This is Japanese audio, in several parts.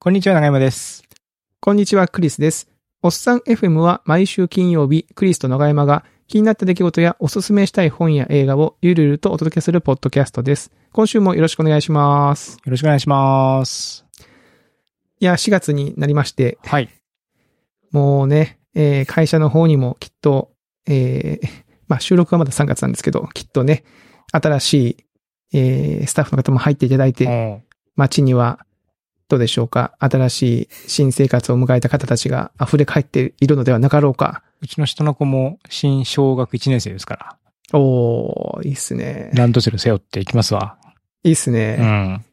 こんにちは、長山です。こんにちは、クリスです。おっさん FM は毎週金曜日、クリスと長山が気になった出来事やおすすめしたい本や映画をゆるゆるとお届けするポッドキャストです。今週もよろしくお願いします。よろしくお願いします。いや、4月になりまして、はい。もうね、えー会社の方にもきっと、えーまあ収録はまだ3月なんですけど、きっとね、新しい、えースタッフの方も入っていただいて、お街には、どうでしょうか？新しい新生活を迎えた方たちが溢れ返っているのではなかろうか？うちの人の子も新小学1年生ですから、おー、いいっすね。ランドセル背負っていきますわ。いいっすうね。ん。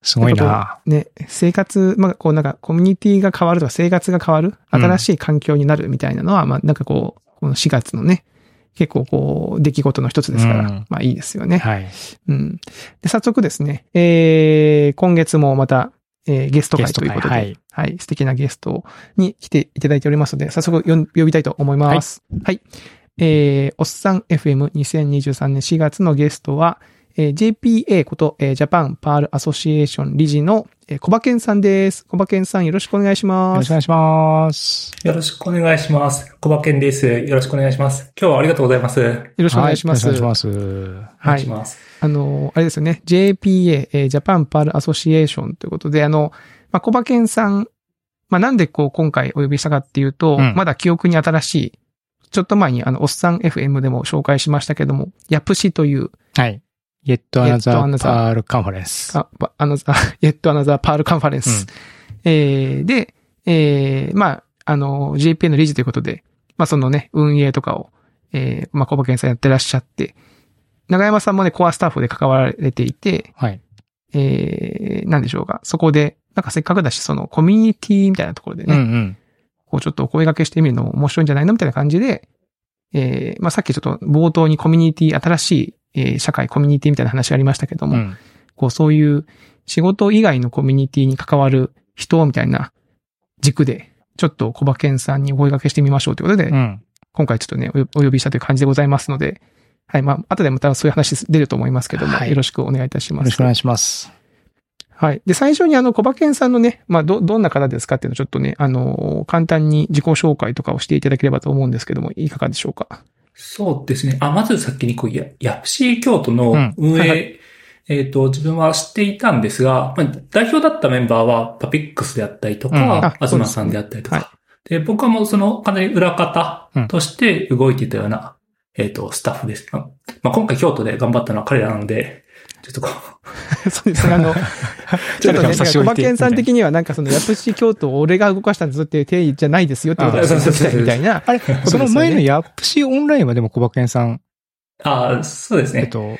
すごいなね、生活、まあ、こうなんかコミュニティが変わるとか生活が変わる、うん新しい環境になるみたいなのは、まあなんかこう、この4月のね、結構こう、出来事の一つですから、うんまあいいですよね。はい。うん。で、早速ですね、えー、今月もまた、えーゲスト会ということで、会はい、素敵なゲストに来ていただいておりますので、早速呼びたいと思います。はい。えー、おっさん FM2023 年4月のゲストは、えー JPA こと、えージャパンパールアソシエーション理事の、えー、小馬健さんです。小馬健さんよろしくお願いしよます。ろしくお願いします。よろしくお願いします。小馬健です。よろしくお願いします。今日はありがとうございます。よろしくお願いします。はよろしくお願いします。はいいし。ます。あの、あれですよね。JPA、えー Japan Perl Association ということで、あの、まあ、小馬健さん、まあ、なんでこう今回お呼びしたかっていうと、うんまだ記憶に新しい、ちょっと前にあの、おっさん FM でも紹介しましたけども、 YAPC という、はい。Yet Yet Another Another Pearl Conference。あ、ばあの、あ、Yet Another Perl Conference。えーで、えーまあ、あの、JPA の理事ということで、まあ、そのね、運営とかを、えーまあ、小馬健さんやってらっしゃって、長山さんもね、コアスタッフで関わられていて、はい。えー、なんでしょうか。そこで、なんかせっかくだし、そのコミュニティみたいなところでね、うんうん。こうちょっとお声掛けしてみるのも面白いんじゃないのみたいな感じで、えー、まあさっきちょっと冒頭にコミュニティ、新しい、えー社会コミュニティみたいな話がありましたけども、うん。こうそういう仕事以外のコミュニティに関わる人みたいな軸で、ちょっと小馬健さんにお声掛けしてみましょうということで、うん。今回ちょっとね、おお呼びしたという感じでございますので、はい、まあ、後でまたそういう話出ると思いますけども、はいよろしくお願いいたします。よろしくお願いします。はい。で、最初にあの、小馬健さんのね、まあ、ど、どんな方ですかっていうのをちょっとね、あの、簡単に自己紹介とかをしていただければと思うんですけども、いかがでしょうか？そうですね。あ、まず先にこう、や、ヤプシー京都のうん。運営、はいはえっ、と、自分は知っていたんですが、まあ、代表だったメンバーはパピックスであったりとうんか、うですね東さんであったりとか、はい。で、僕はもうそのかなり裏方として動いていたような、えっ、と、スタッフです。まあ、まあ今回京都で頑張ったのは彼らなので、ちょっとこう、そうですね。あの、ちょっとね、小馬健さん的にはなんかその、ヤプシ京都を俺が動かしたんですっていう定義じゃないですよってことをあそうそうそう伝えたいみたいな。あれ、その前のヤップシオンラインはでも小馬健さん、あそうですね。えっと、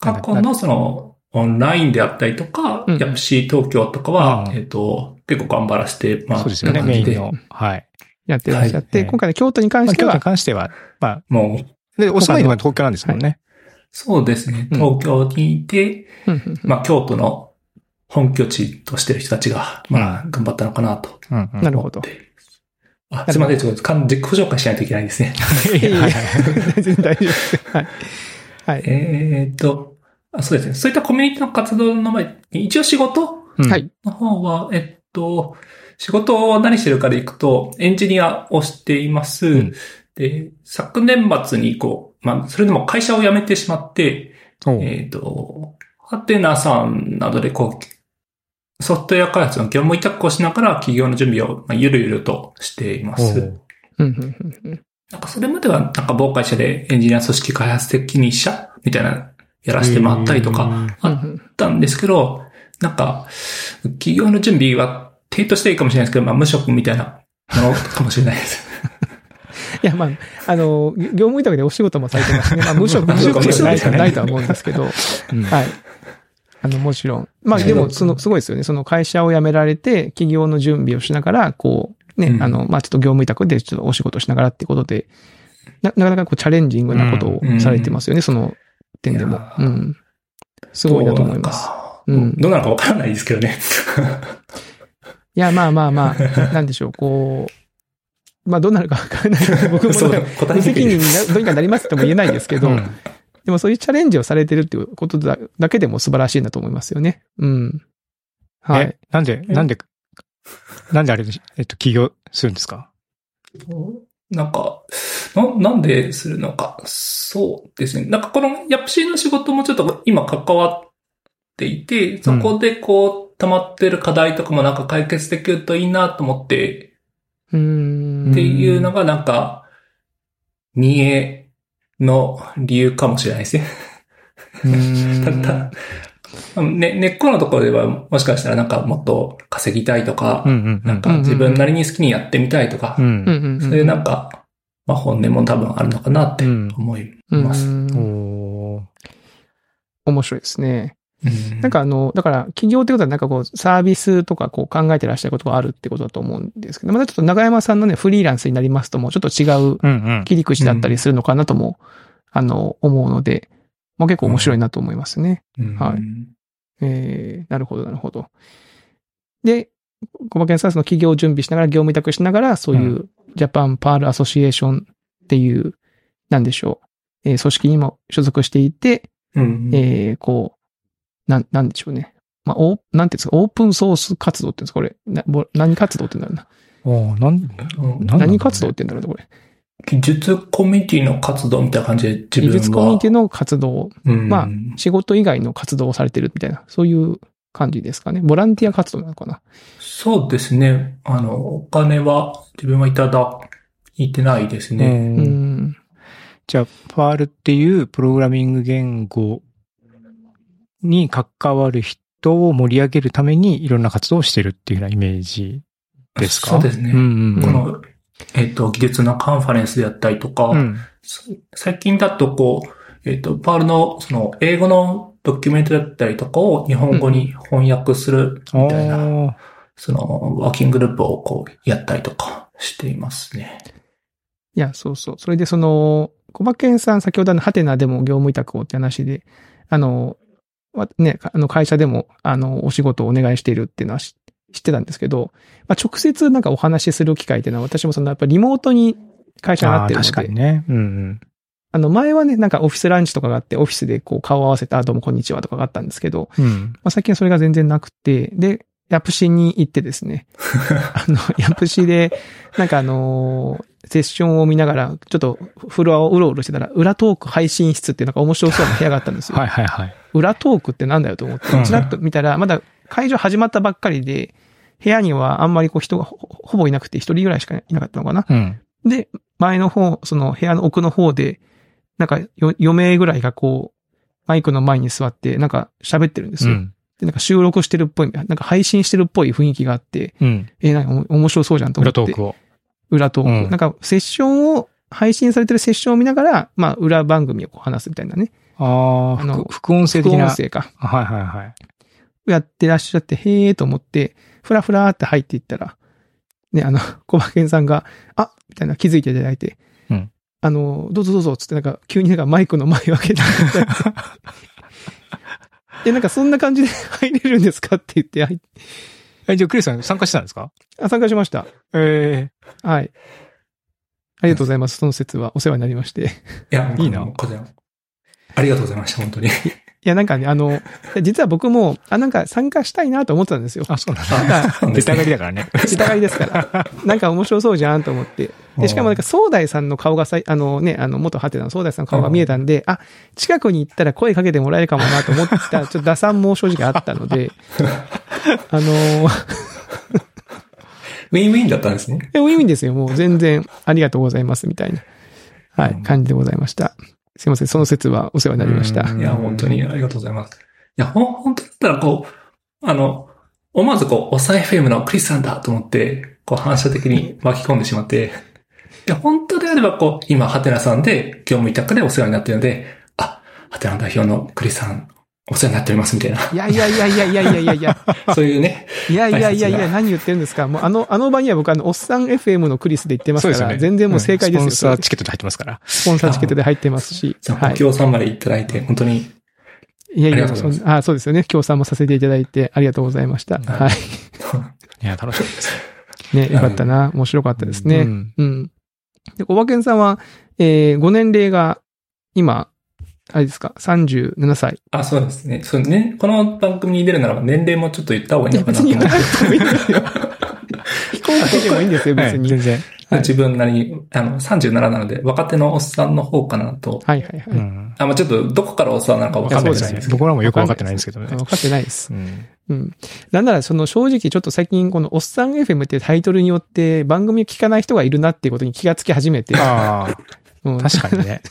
過去のその、オンラインであったりとか、うんヤプシー東京とかは、うんえっ、と、結構頑張らせて、まあ、そうですよね、メインの。はい。やってらっしゃって、はい今回の京都に関まあ、しては京都に、関しては、まあ、もう、で、お住まいでは東京なんですもんね。そうですね。うん東京にいて、うんうんうんまあ、京都の本拠地としてる人たちが、まあ、頑張ったのかなとうんうん。なるほど。あ、すいません、ちょっとかん自己紹介しないといけないですね。いやいやはい全然大丈夫です。はい。はい。えーっと、あそうですね。そういったコミュニティの活動の前に、一応仕事。の方は、えっと、仕事を何してるかでいくと、エンジニアをしています。うんで、昨年末にこう、まあ、それでも会社を辞めてしまって、えっ、と、ハテナさんなどでこう、ソフトウェア開発の業務委託をしながら企業の準備を、まあ、ゆるゆるとしていまおす。ううんうんうんうんなんかそれまでは、なんか某会社でエンジニア組織開発責任者みたいなやらせてもらったりとか、うんあったんですけど、なんか、企業の準備は、手としていいかもしれないですけど、まあ、無職みたいなものかもしれないです。いや、まあ、あの、業務委託でお仕事もされてますね。まあ、無職、無無職職じゃないとないとは思うんですけど、うんはい。あの、もちろん。まあ、でも、その、すごいですよね。その会社を辞められて、企業の準備をしながら、こう、ね、うんあの、まあ、ちょっと業務委託でちょっとお仕事しながらってことで、な、なかなかこう、チャレンジングなことをされてますよね、その点でも。うーん。すごいなと思います。どうなのかうんどうなのかわからないですけどね。いや、まあまあまあ、なんでしょう、こう、まあ、どうなるかわからないので、僕も無責任になどうにかなりますとも言えないですけど、うんでもそういうチャレンジをされてるっていうことだだけでも素晴らしいなと思いますよね。うん。はいえ。なんで、なんでなんであれ、えっと、起業するんですか？なんか、な、なんでするのか。そうですね。なんかこのヤプシーの仕事もちょっと今関わっていて、そこでこう、溜まってる課題とかもなんか解決できるといいなと思って、うーん。っていうのがなんか、見えの理由かもしれないですね。ただね、根っこのところではもしかしたらなんかもっと稼ぎたいとか、うんうんうん。なんか自分なりに好きにやってみたいとか。そういうなんか、まあ本音も多分あるのかなって思います。面白いですね。うんなんかあの、だから企業ってことはなんかこうサービスとかこう考えてらっしゃることがあるってことだと思うんですけど、またちょっと長山さんのね、フリーランスになりますともうちょっと違う。切り口だったりするのかなとも、あの、思うので、まあ結構面白いなと思いますね。うんはいえー、なるほど、なるほど。で、小馬健さんはその企業を準備しながら、業務委託しながら、そういう Japan Perl Association っていう、なんでしょう、えー組織にも所属していて、うんえー、こう、なん、なんでしょうね。まあ、オーなんていうんですか、オープンソース活動って言うんですか、これ。な、何活動って言うんだろおーなん、うんなん。何活動って言うんだろうな、これ。技術コミュニティの活動みたいな感じで自分は。技術コミュニティの活動、うんまあ仕事以外の活動をされてるみたいな、そういう感じですかね。ボランティア活動なのかな。そうですね。あの、お金は自分はいただいてないですね。ううんん。じゃあ、パールっていうプログラミング言語に関わる人を盛り上げるためにいろんな活動をしてるっていうようなイメージですか？そうですね。うんうんうん。この、えっ、と、技術のカンファレンスであったりとか、うん。最近だとこう、えっ、と、パールのその英語のドキュメントだったりとかを日本語に翻訳するみたいな、おーそのワーキンググループをこうやったりとかしていますね。いや、そうそう。それでその、小馬健さん、先ほどのハテナでも業務委託をって話で、あの、わね、あの会社でも、あの、お仕事をお願いしているっていうのは知知ってたんですけど、まあ、直接なんかお話しする機会っていうのは私もそのやっぱりリモートに会社があってるので、確かにね。うんうん。あの前はね、なんかオフィスランチとかがあって、オフィスでこう顔を合わせて、あ、どうもこんにちはとかがあったんですけど、うん。まあ、最近はそれが全然なくて、で、ヤプシに行ってですね、あの、ヤプシで、なんかあのーセッションを見ながら、ちょっとフロアをうろうろしてたら、裏トーク配信室っていうなんか面白そうな部屋があったんですよ。はいはいはい。裏トークってなんだよと思ってうん、ちらっと見たら、まだ会場始まったばっかりで、部屋にはあんまりこう人がほほぼいなくて一人ぐらいしかいなかったのかな。うん。で、前の方、その部屋の奥の方で、なんかよ4名ぐらいがこう、マイクの前に座って、なんか喋ってるんですよ。うん。で、なんか収録してるっぽい、なんか配信してるっぽい雰囲気があって、うん。えーなんかお面白そうじゃんと思って。裏トークを。裏トーク。うんなんかセッションを、配信されてるセッションを見ながら、まあ、裏番組をこう話すみたいなね。ああ、あの副副音声副的な。音声か。はいはいはい。やってらっしゃって、へーと思って、ふらふらーって入っていったら、ね、あの、小馬健さんが、あみたいな気づいていただいて、うんあの、どうぞどうぞ、つってなんか、急になんかマイクの前を開けた え、なんかそんな感じで入れるんですか？って言ってえ、じゃあクリスさん参加したんですか？あ、参加しました。えはい。ありがとうございます。その説はお世話になりまして。い いや、いいなこちらありがとうございました、本当に。や、なんかね、あの、実は僕も、あ、なんか参加したいなと思ってたんですよ。ー、あ、そうなんだ。出たがりだからね。下がりですから。なんか面白そうじゃんと思って。で、しかもなんか、総大さんの顔がさい、あのね、あの、元ハテナの総大さんの顔が見えたんで、あ、近くに行ったら声かけてもらえるかもなと思った、ちょっと打算も正直あったので、あの、ウィンウィンだったんですね。えウィンウィンですよ。もう全然ありがとうございますみたいな、はい、うん感じでございました。すいません。その説はお世話になりました。うんいや、本当にありがとうございます。いや、ほん、本当だったらこう、あの、思わずこう、おさ FM のクリスさんだと思って、こう反射的に巻き込んでしまって、いや、本当であればこう、今、ハテナさんで業務委託でお世話になっているので、あ、ハテナ代表のクリスさん、お世話になっておりますみたいな、いやいやいやいやいやいやいやいや、そういうね、いやいやいやいや、何言ってるんですか。もうあの、あの場には僕あの、おっさん FM のクリスで言ってますから、ね。全然もう正解ですよ。うんスポンサーチケットで入ってますから。スポンサーチケットで入ってますし。じゃあ、はい。ご協賛までいただいて、本当に、いやいや、ありがとうございますそんあ、そうですよね。協賛もさせていただいてありがとうございました。はいはい。いや、楽しかったです。ね、よかったな。面白かったですね。うんうん。で、おばけんさんは、えー、ご年齢が、今、あれですか、37歳。あ、そうですね。そうね。この番組に出るならば年齢もちょっと言った方がいいのかなと思ってでもいいんですよ、別に。はい全然。はい自分なりに、あの、37なので、若手のおっさんの方かなと。はいはいはい。うん。あ、まあちょっと、どこからおっさんなのかわかんないですね。僕らもよくわかってないんですけどね。分かってないです。うん。うん。なんなら、その正直ちょっと最近このおっさん FM っていうタイトルによって番組を聞かない人がいるなっていうことに気がつき始めて。あうんあ、確かにね。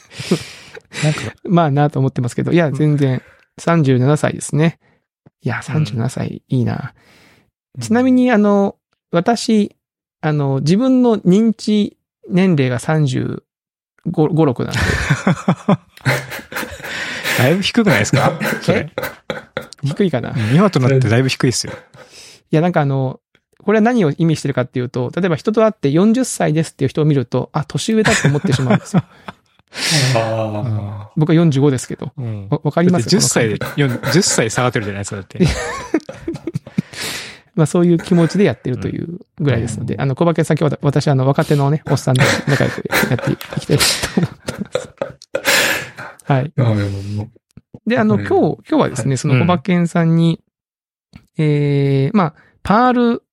なんか、まあなと思ってますけど、いや、全然37歳ですね。いや、37歳いいな。ちなみに、あの、私、あの、自分の認知年齢が35、5、6なんで。だいぶ低くないですか？それ。低いかな。い今となってだいぶ低いですよ。や、なんかあの、これは何を意味してるかっていうと、例えば人と会って40歳ですっていう人を見ると、あ、年上だと思ってしまうんですよ。あ僕は45ですけど。うん。わわかります？だって10歳で、4 10歳下がってるじゃないですか、だって。まあそういう気持ちでやってるというぐらいですので、あの、小馬券先は私、あの、若手のね、おっさんで 仲良くやっていきたいと思ってます。はい。であの、うん。今日、今日はですね、そのうん小馬券さんに、ええまあ、パール、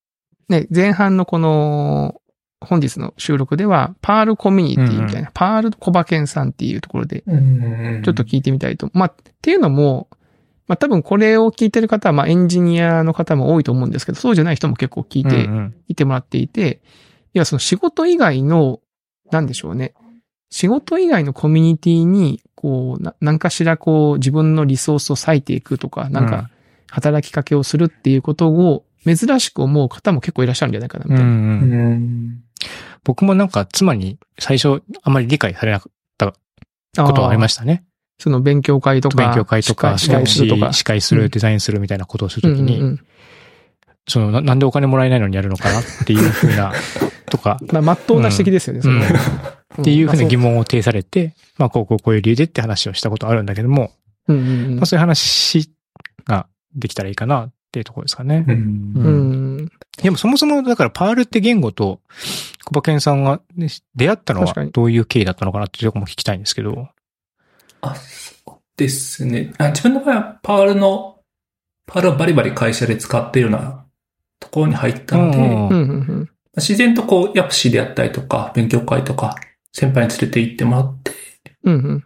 ね、前半のこの、本日の収録では、パールコミュニティみたいな、パール小馬券さんっていうところで、ちょっと聞いてみたいと。まあ、っていうのも、まあ多分これを聞いてる方は、まあエンジニアの方も多いと思うんですけど、そうじゃない人も結構聞いて、うんうんいてもらっていて、いや、その仕事以外の、なんでしょうね。仕事以外のコミュニティに、こう、な、なんかしらこう、自分のリソースを割いていくとか、なんか、働きかけをするっていうことを、珍しく思う方も結構いらっしゃるんじゃないかな、みたいな。うんううんん。僕もなんか妻に最初あまり理解されなかったことはありまししたね。た。その勉強会とか。勉強会とか、司会するとか。司会する、デザインするみたいなことをするときに、うんうんうんそのな、なんでお金もらえないのにやるのかなっていうふうな、とか、まあ、まっとうな指摘ですよね、それはうんっていうふうな疑問。問を呈されて、まあ、こうこうこういう理由でって話をしたことあるんだけども、うんうんうんまあ、そういう話ができたらいいかなっていうところですかね。う。うんうん。でもそもそもだからパールって言語と小馬健さんがね出会ったのはどういう経緯だったのかなっていうところも聞きたいんですけど。あ、そうですね。あ自分の場合はパールの、パールをバリバリ会社で使っているようなところに入ったので、うんうんうんうん自然とこう、ヤプシであったりとか、勉強会とか、先輩に連れて行ってもらって、うん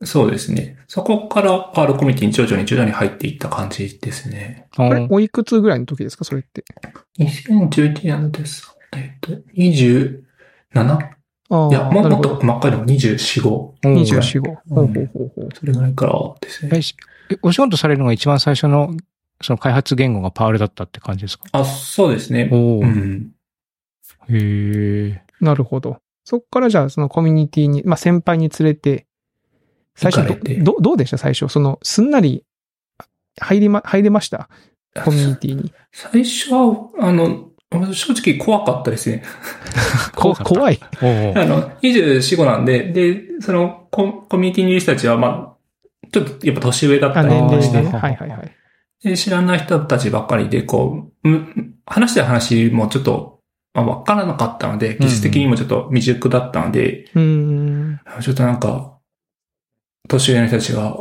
うん。そうですね。そこからパールコミュニティに徐々に徐々に入っていった感じですね。あれうんおいくつぐらいの時ですかそれって？2011年です。えっと、27? ああ。いや、もっと細かいのも24、5。うん24、5。ほうほうほうほう。それぐらいからですね。お仕事されるのが一番最初の、その開発言語がパールだったって感じですか？あ、そうですね。おーうん。へえ。なるほど。そっからじゃあそのコミュニティに、まあ先輩に連れて、最初どどうでした？最初。その、すんなり、入りま、入れました？コミュニティに。最初は、あの、正直怖かったですね。こ怖い。あの、24、5なんで、で、そのコ、コミュニティにいる人たちは、まあ、ちょっとやっぱ年上だったあ、り。して、はいはいはい。で知らない人たちばっかりで、こう、む話したい話もちょっと、まあ、わからなかったので、技術的にもちょっと未熟だったので、うーん。ちょっとなんか、年上の人たちが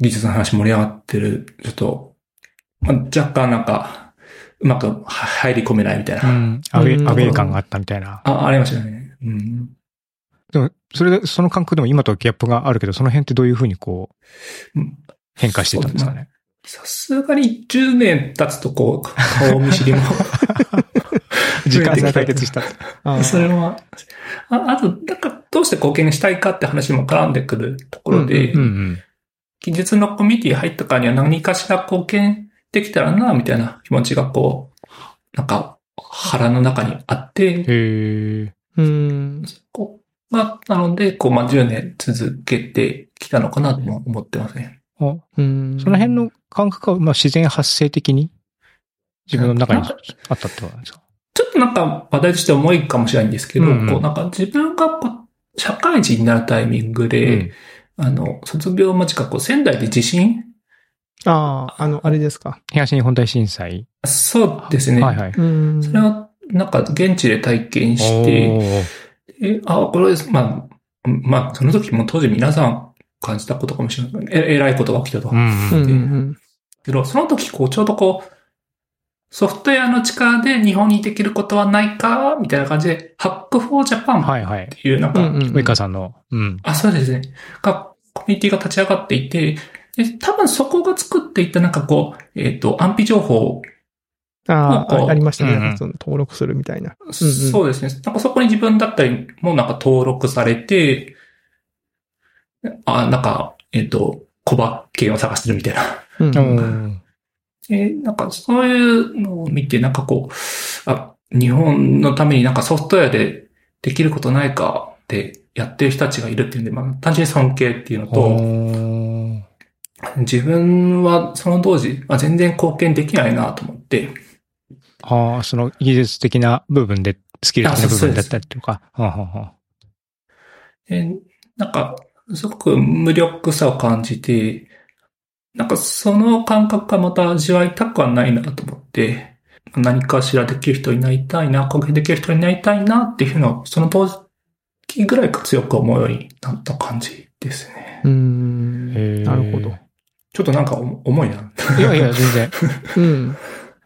技術の話盛り上がってる、ちょっと、まあ、若干なんか、うまくは入り込めないみたいな。うん。アウェうんイ、アウェイ感があったみたいな。あ、ありましたね。うん。でも、それで、その感覚でも今とギャップがあるけど、その辺ってどういうふうにこううん、変化してたんですかね？さすがに10年経つとこう、顔見知りも。時間差が解決した。それは、ああと、なんか、どうして貢献したいかって話も絡んでくるところで。技術のコミュニティ入ったからには何かしら貢献できたらな、みたいな気持ちがこう、なんか、腹の中にあって、へえ。うーん。こう、まあ、なので、こう、まあ、10年続けてきたのかなとも思ってますね。あうーん。その辺の感覚は、まあ、自然発生的に自分の中にあったってことなんですか？ちょっとなんか話題として重いかもしれないんですけど、うんうんこうなんか自分がこう社会人になるタイミングで、あの、卒業間近く仙台で地震ああ、あの、あれですか？東日本大震災。そうですね。はいはい。うーん。それはなんか現地で体験して、えあ、これです、まあ、まあ、その時も当時皆さん感じたことかもしれない。え、えらいことが起きたと。うんうんうんうん。けど、その時、こう、ちょうどこう、ソフトウェアの力で日本にできることはないかみたいな感じで、ハックフォージャパンはいはい。っていう、なんか、うんうんウェイカーさんの。うん。あ、そうですね。が、コミュニティが立ち上がっていて、で、多分そこが作っていったなんかこう、えっ、と、安否情報、ああ、ありましたね。うんうんその登録するみたいな。そうですね。なんかそこに自分だったりもなんか登録されて、あ、なんか、えっ、と、小馬券を探してるみたいな。うんううんん。で、なんかそういうのを見て、なんかこう、あ、日本のためになんかソフトウェアでできることないかってやってる人たちがいるっていうんで、まあ単純に尊敬っていうのと、自分はその当時、まあ、全然貢献できないなと思って、ああ、その技術的な部分で、スキル的な部分だったりとか。はあはあはあでなんか、すごく無力さを感じて、なんかその感覚がまた味わいたくはないなと思って、何かしらできる人になりたいな、貢献できる人になりたいなっていうのを、その当時ぐらいか強く思うようになった感じですね。うーん。なるほど。ちょっとなんか重いな。いやいや、全然。うん。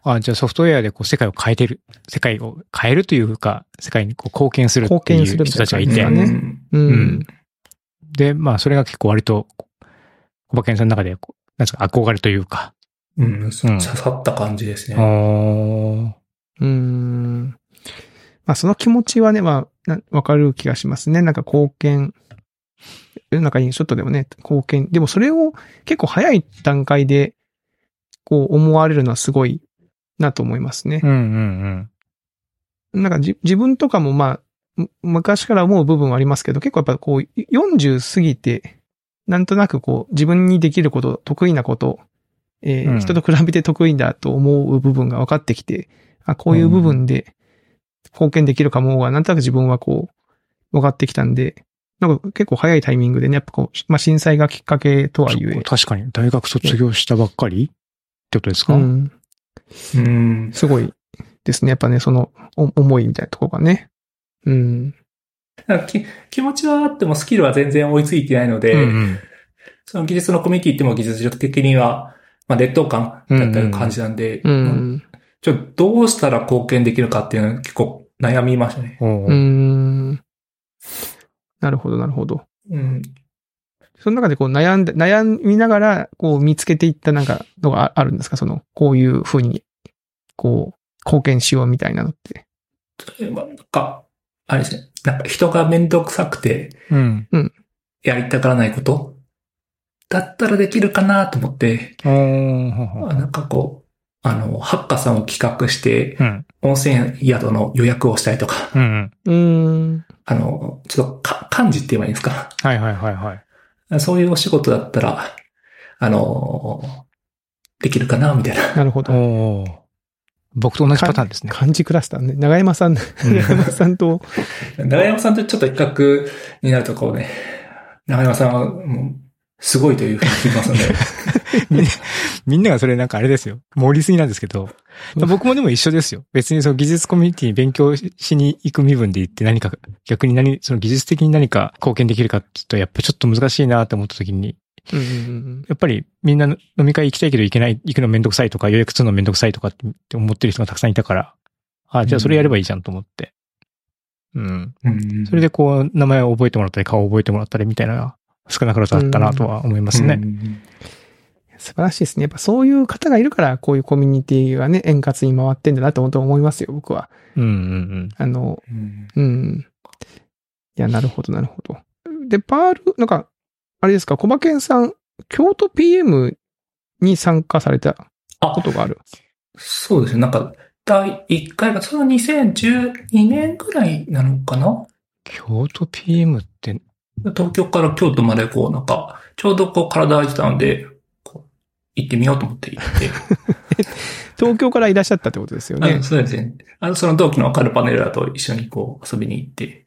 あじゃあソフトウェアでこう世界を変えてる。世界を変えるというか、世界にこう貢献するって貢献すいう人たちがいて。感じだねうんううんん。で、まあそれが結構割と、小馬健さんの中でこう、なんですか、憧れというか。うん、うん刺さった感じですあね。ーうーん。まあその気持ちはね、まあ、なわかる気がしますね。なんか貢献、世の中にちょっとでもね、貢献。でもそれを結構早い段階で、こう思われるのはすごいなと思いますねう。んうんなんかじ自分とかもまあ、む昔から思う部分はありますけど、結構やっぱこう、40過ぎて、なんとなくこう、自分にできること、得意なこと、えーうん人と比べて得意だと思う部分が分かってきて、あ、こういう部分で貢献できるかもが、なんとなく自分はこう、分かってきたんで、なんか結構早いタイミングでね、やっぱこう、まあ震災がきっかけとはうん。ゆえ、確かに、大学卒業したばっかりってことですか、うん、うん。すごいですね。やっぱね、そのお思いみたいなところがね。うん。気持ちはあってもスキルは全然追いついてないので、うんうんその技術のコミュニティっても技術力的には、まあ、劣等感だったり感じなんで、うん。ちょっとどうしたら貢献できるかっていうのは結構悩みましたね。うーん。なるほど、なるほど。うん。その中でこう悩んで、悩みながら、こう見つけていったなんかのがああるんですか？その、こういうふうに、こう、貢献しようみたいなのって。例えば、なんか、あれですね。なんか人がめんどくさくてうん。やりたがらないこと？だったらできるかなと思って、なんかこう、あの、ハッカーさんを企画して、うん。温泉宿の予約をしたりとか、うんうん。あの、ちょっとか漢字って言えばいいんですか？はいはいはいはい。そういうお仕事だったら、あの、できるかなみたいな。なるほど。僕と同じパターンですね。漢字クラスターね。長山さん、長山さんと、長山さんとちょっと比較になるとこうね、長山さんはもう、すごいというふうに聞きますので。みんながそれなんかあれですよ。盛りすぎなんですけど。僕もでも一緒ですよ。別にその技術コミュニティに勉強しに行く身分で行って何か、逆に何、その技術的に何か貢献できるかって言うと、やっぱちょっと難しいなって思った時に、うんうんうんやっぱりみんな飲み会行きたいけど行けない、行くのめんどくさいとか予約するのめんどくさいとかって思ってる人がたくさんいたから、あ、じゃあそれやればいいじゃんと思って。うん。うんそれでこう、名前を覚えてもらったり、顔を覚えてもらったりみたいな少なからずあったなとは思いますね。うん素晴らしいですね。やっぱそういう方がいるから、こういうコミュニティがね、円滑に回ってんだなと本当思いますよ、僕は。うんうんあの、うんうん。いや、なるほど、なるほど。で、パール、なんか、あれですか、小馬健さん、京都 PM に参加されたあことがある。そうですね。なんか、第1回が、その2012年ぐらいなのかな？京都 PM って、東京から京都までこう、なんか、ちょうどこう体空いてたので、行ってみようと思って行って。東京からいらっしゃったってことですよね。そうですね。あの、その同期のカルパネラと一緒にこう遊びに行って。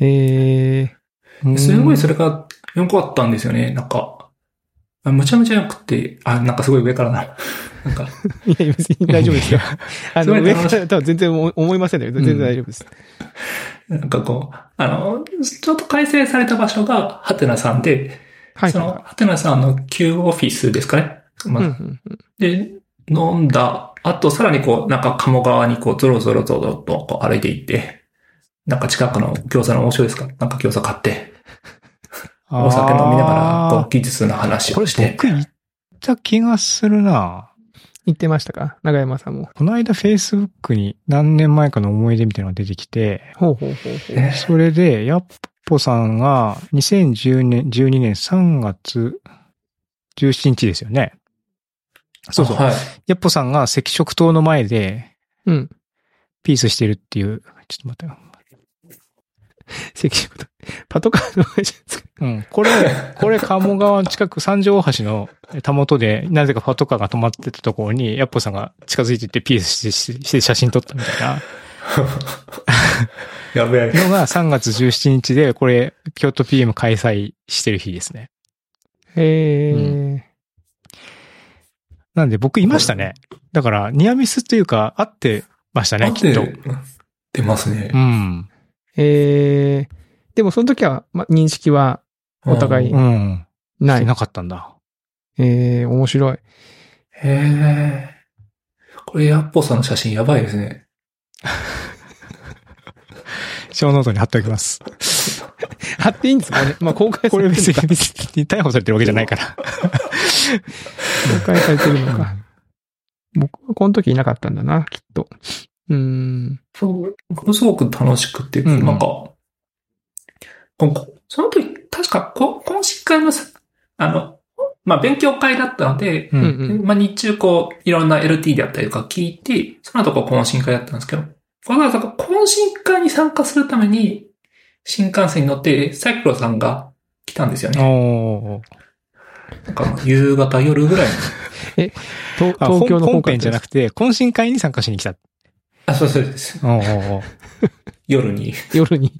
ええすごいそれが良かったんですよね。なんか、あむちゃむちゃ良くて、あ、なんかすごい上からな。なんか、いや、別に大丈夫ですよ。あの、上からとは全然思思いませんけど、全然大丈夫です。なんかこう、あの、ちょっと改正された場所が、ハテナさんで、はい。その、ハテナさんの旧オフィスですかね。まうんうんうんで、飲んだあと、さらにこう、なんか鴨川にこう、ゾロゾロゾロとこう歩いていって、なんか近くの餃子の面白いですか？なんか餃子買って、お酒飲みながら、こう、技術の話これをして。僕言った気がするな言ってましたか？長山さんも。この間 Facebook に何年前かの思い出みたいなのが出てきて、ほうほうほうほう。えそれで、ヤッポさんが2010年、12年3月17日ですよね。そうそう。はい。ヤッポさんが赤色灯の前でうん。ピースしてるっていう、ちょっと待ってよ。赤色灯。パトカーの前じゃないですか。うん。これ、これ、鴨川近く三条大橋のたもとで、なぜかパトカーが止まってたところに、ヤッポさんが近づいていってピースしてして写真撮ったみたいな やべえ。のが3月17日で、これ、京都 PM 開催してる日ですね。へうえ。なんで僕いましたね。だから、ニアミスっていうか、合ってましたね、きっと。出ますねう。ん。えー、でもその時は、ま、認識はお互いうん。ない。なかったんだ。えー、面白い。へえ。これ、ヤッポさんの写真やばいですね。小ノートに貼っておきます。貼っていいんですかね？まあ、公開さこれ別に、れてるのか。別に逮捕されてるわけじゃないから。公開されてるのか。僕はこの時いなかったんだな、きっと。うーん。そう、ものすごく楽しくて、うんうんなんか、その時、確か、こ懇親会のさ、あの、まあ、勉強会だったので、う。うんんうん。まあ、日中こう、いろんな LT であったりとか聞いて、その後こう懇親会だったんですけど、わざわざ懇親会に参加するために、新幹線に乗って、サイクロさんが来たんですよね。おーなんか、夕方、夜ぐらいに。東あ東京の方本本編じゃなくくて、懇親会に参加しに来た。あ、そうそうです。おーおーおー夜に。夜に。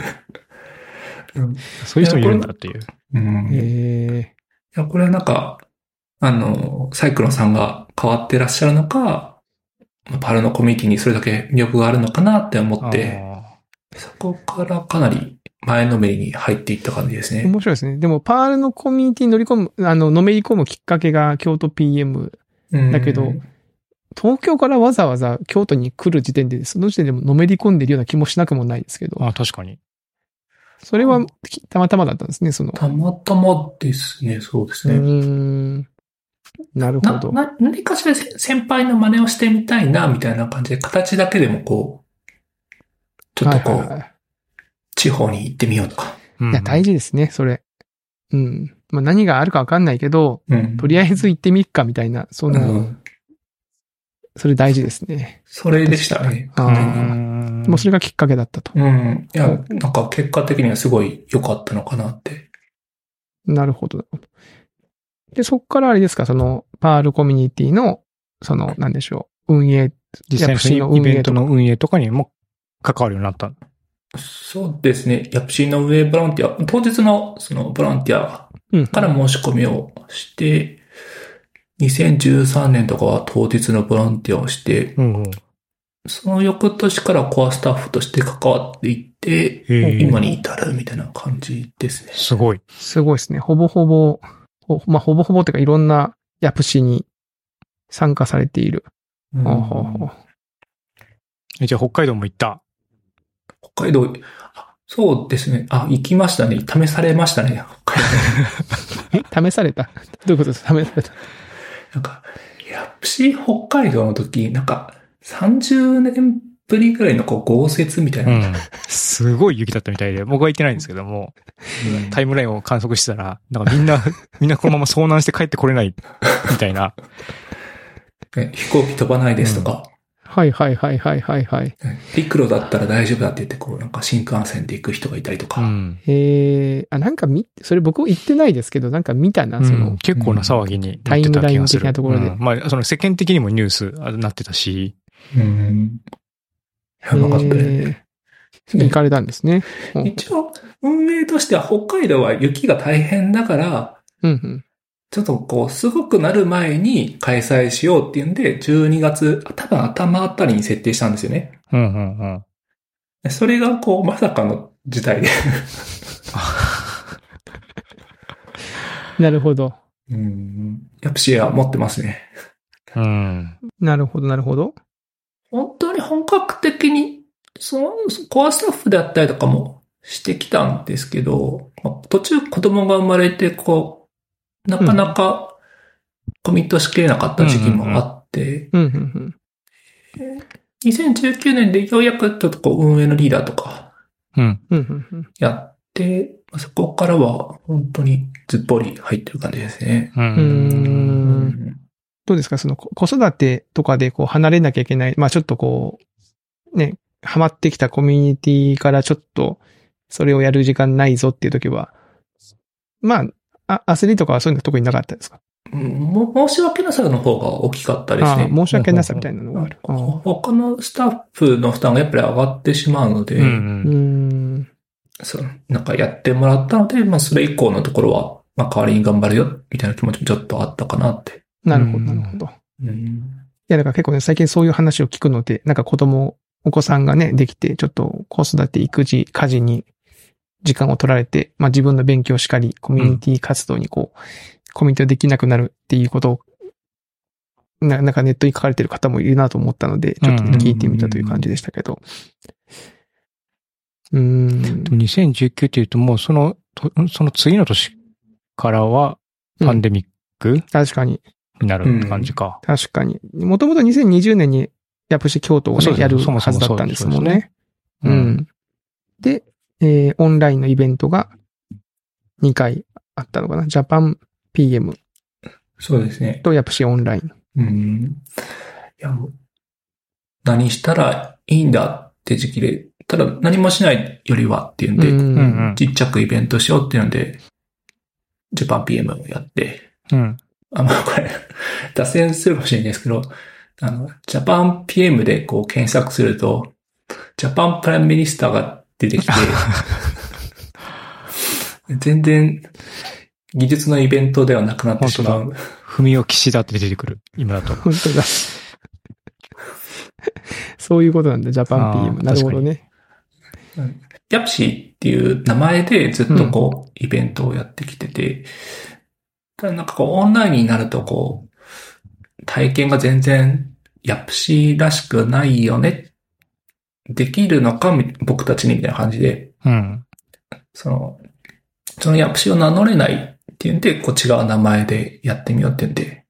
そういう人もいるんだっていう。うんえいや、これはなんか、あの、サイクロンさんが変わってらっしゃるのか、パルのコミュニティにそれだけ魅力があるのかなって思って、あそこからかなり前のめりに入っていった感じですー、ね。面白いですね。でも、パールのコミュニティに乗り込む、あの、のめり込むきっかけが京都 PM。だけどうん東京からわざわざ京都に来る時点で、その時点でものめり込んでるような気もしなくもないですけどー、あ、確かに。それはきたまたまだったんですね、その。たまたまですね、そうですうーね。ん。なるほな、ど。な、何かしら先輩の真似をしてみたいな、みたいな感じで、形だけでもこう、ちょっとこはいはいはう、地方に行ってみようとか。うんいや、大事ですね、それ。うん。まあ、何があるかわかんないけど、うん。とりあえず行ってみっかみたいな、そんな、うんそれ大事ですね。それでしたね。あうーんもうそれがきっかけだったと。うん。いや、なんか結果的にはすごい良かったのかなって。なるほど。で、そっからあれですか、その、パールコミュニティの、その、なんでしょう、運営、実際のイベントの運営とかにも関わるようになった。そうですね。ヤプシーの運営ボランティア、当日のそのボランティアうん。から申し込みをして、2013年とかは当日のボランティアをして、うんうん。その翌年からコアスタッフとして関わっていって、今に至るみたいな感じですね。すごい。すごいですね。ほぼほぼ、ほまあ、ほぼほぼっていうかいろんなヤプシに参加されている。うんほうほうじゃあ北海道も行った？北海道、あそうですね。あ、行きましたね。試されましたね。試された？どういうことですか？試された？なんか、ヤプシー北海道の時、なんか、30年ぶりぐらいのこう豪雪みたいうな。ん。すごい雪だったみたいで、僕は行ってないんですけども、タイムラインを観測してたら、なんかみんな、みんなこのまま遭難して帰ってこれない、みたいな。ね飛行機飛ばないですとか、はいはいはいはいはいはい。ね陸路だったら大丈夫だって言って、こう、なんか新幹線で行く人がいたりとか。うん。えー、あ、なんかみ、それ僕言ってないですけど、なんか見たな、その、うん結構な騒ぎになタイってムライン的。なところでうんまあ、その世間的にもニュースあなってたし、うん。やばかったよね。えー行かれたんですね。うん一応、運営としては北海道は雪が大変だから、うんうん。ちょっとこう、すごくなる前に開催しようっていうんで、12月、多分頭あたりに設定したんですよね。うんうんうん。でそれがこう、まさかの事態で。なるほど。うん。ヤプシーは持ってますね。うん。なるほど、なるほど。本当に本格的に、その、コアスタッフであったりとかもしてきたんですけど、まあ途中子供が生まれて、こう、なかなかコミットしきれなかった時期もあって、2019年でようやくちょっとこう運営のリーダーとか。やって、そこからは本当にずっぽり入ってる感じですね。う。ん。ーん。どうですかその子育てとかでこう離れなきゃいけない。まあちょっとこう、ね、ハマってきたコミュニティからちょっと、それをやる時間ないぞっていう時は、まあ、あ、焦りとかはそういうの特になかったですか？うんも申し訳なさの方が大きかったですね。申し訳なさみたいなのがある。他のスタッフの負担がやっぱり上がってしまうので、うんうーん。そう、なんかやってもらったので、まあそれ以降のところは、まあ代わりに頑張るよ、みたいな気持ちもちょっとあったかなって。なるほど、うんなるほど。いうん。や、だから結構ね、最近そういう話を聞くので、なんか子供、お子さんがね、できて、ちょっと子育て、育児、家事に時間を取られて、まあ自分の勉強しかり、コミュニティ活動にこう、コミットできなくなるっていうことを、ななんかネットに書かれてる方もいるなと思ったので、ちょっとね聞いてみたという感じでしたけど。うーんで。も2019っていうともうその、とその次の年からはパンデミック？確かに、になるって感じか。確かに。もともと2020年にヤプシ京都をね、やるはずだったんですもんね。うん。で、えーオンラインのイベントが2回あったのかな。ジャパン PM そうですね。とヤプシオンライン。うん。いや、何したらいいんだって時期で、ただ何もしないよりはっていうんで、うんうんうん。ちっちゃくイベントしようっていうので、ジャパン PM をやって、うん。あ、まあこれ、脱線するかもしれないですけど、あの、ジャパン PM でこう検索すると、 Japan Prime Minister が出てきて、全然技術のイベントではなくなってしまう。ふみお岸田って出てくる。今だと。本当だ。そういうことなんだ、ジャパン PM。なるほどね。 YAPC っていう名前でずっとこう、イベントをやってきてて、ただなんかこう、オンラインになるとこう、体験が全然、ヤプシーらしくないよね。できるのか、み僕たちにみたいな感じで、うん。その、そのヤプシーを名乗れないっていうんで、こう違う名前でやってみようっていうんで、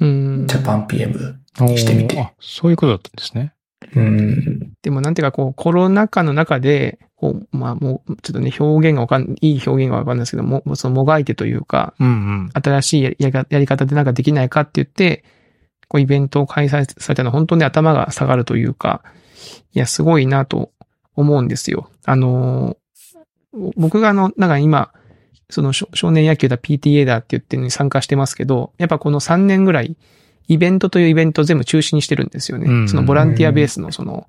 うん。ジャパン PM。にしてみてあ、そういうことだったんですね。うん。でもなんていうかこう、コロナ禍の中で、こう、まあもう、ちょっとね、表現がわかん、いい表現がわかんないですけども、そのもがいてというか、うんうん。新しいやりやりやり方でなんかできないかって言って、こうイベントを開催されたのは本当に頭が下がるというか、いや、すごいなと思うんですよ。あのー僕があの、なんか今、その少少年野球だ PTA だって言ってるのに参加してますけど、やっぱこの3年ぐらい、イベントというイベントを全部中止にしてるんですよね。うんそのボランティアベースのその、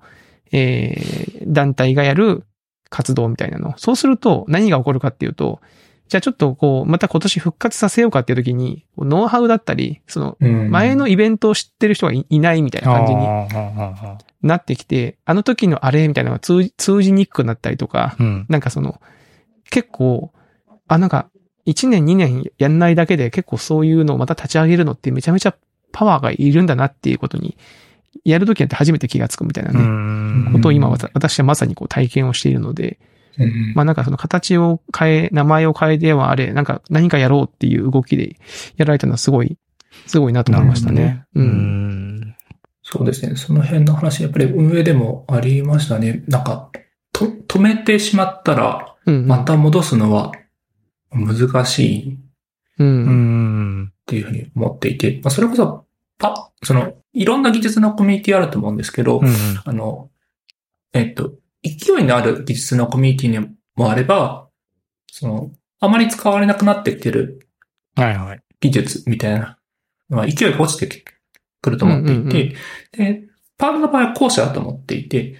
えー、団体がやる活動みたいなの。そうすると何が起こるかっていうと、じゃあちょっとこう、また今年復活させようかっていう時に、ノウハウだったり、その、うん前のイベントを知ってる人がいいないみたいな感じになってきて、あの時のあれみたいなのが通じ通じにくくなったりとか、うん。なんかその、結構、あ、なんか、1年2年やんないだけで結構そういうのをまた立ち上げるのってめちゃめちゃパワーがいるんだなっていうことに、やるときになって初めて気がつくみたいなうね、ん。ことを今私はまさにこう体験をしているので、うんまあなんかその形を変え、名前を変えてはあれ、なんか何かやろうっていう動きでやられたのはすごい、すごいなと思いましたね。ううん。ん。そうですね。その辺の話、やっぱり運営でもありましたね。なんか、と、止めてしまったら、うん。また戻すのは難しいっう。うんん。ていうふうに思っていて、まあ、それこそ、パ、その、いろんな技術のコミュニティあると思うんですけど、うん。あの、えっと、勢いのある技術のコミュニティにもあれば、その、あまり使われなくなってきてるはいはい。技術みたいなのは勢いが落ちてくると思っていて、で、パールの場合は後者だと思っていて、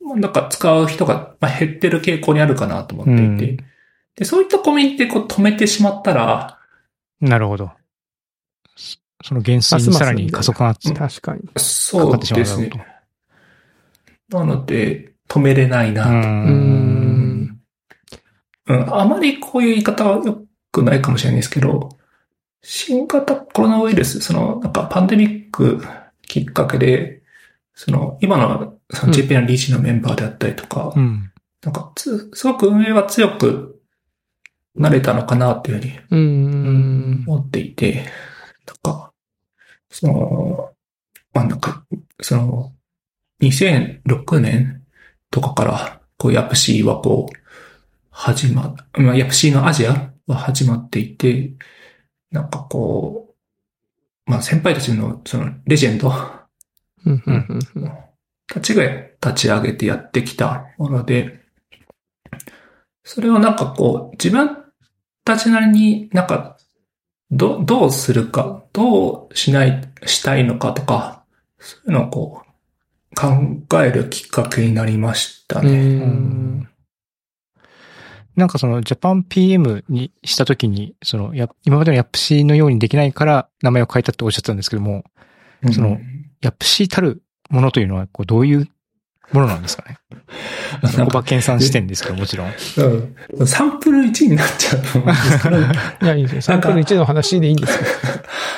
まあなんか使う人がまあ減ってる傾向にあるかなと思っていて、うんで、そういったコミュニティでこう止めてしまったら、なるほど。そその減衰にさらに加速がか確かに。かそうってしまうですね。なので、止めれないな。ううん。ん。うん、あまりこういう言い方は良くないかもしれないですけど、新型コロナウイルス、その、なんかパンデミックきっかけで、その、今の、その JP の理事のメンバーであったりとか、うん。なんかつ、すごく運営は強くなれたのかなっていうふうに思っていて、なんか、その、まあなんか、その、2006年とかから、こう、ヤプシーはこう、始ま、まあ、ヤプシーのアジアは始まっていて、なんかこう、まあ先輩たちのそのレジェンド。たちが立ち上げてやってきたもので、それをなんかこう、自分たちなりになんか、ど、どうするか、どうしない、したいのかとか、そういうのをこう、考えるきっかけになりましたうね。ん。なんかそのジャパン PM にしたときに、そのや、今までのヤップシーのようにできないから名前を変えたっておっしゃってたんですけども、そのヤップシーたるものというのは、こう、どういうものなんですかね？小馬研鑽視点ですけど、もちろん。うんサンプル1になっちゃうと思うんですけど、いや、いいですよ。サンプル1の話でいいんですよ。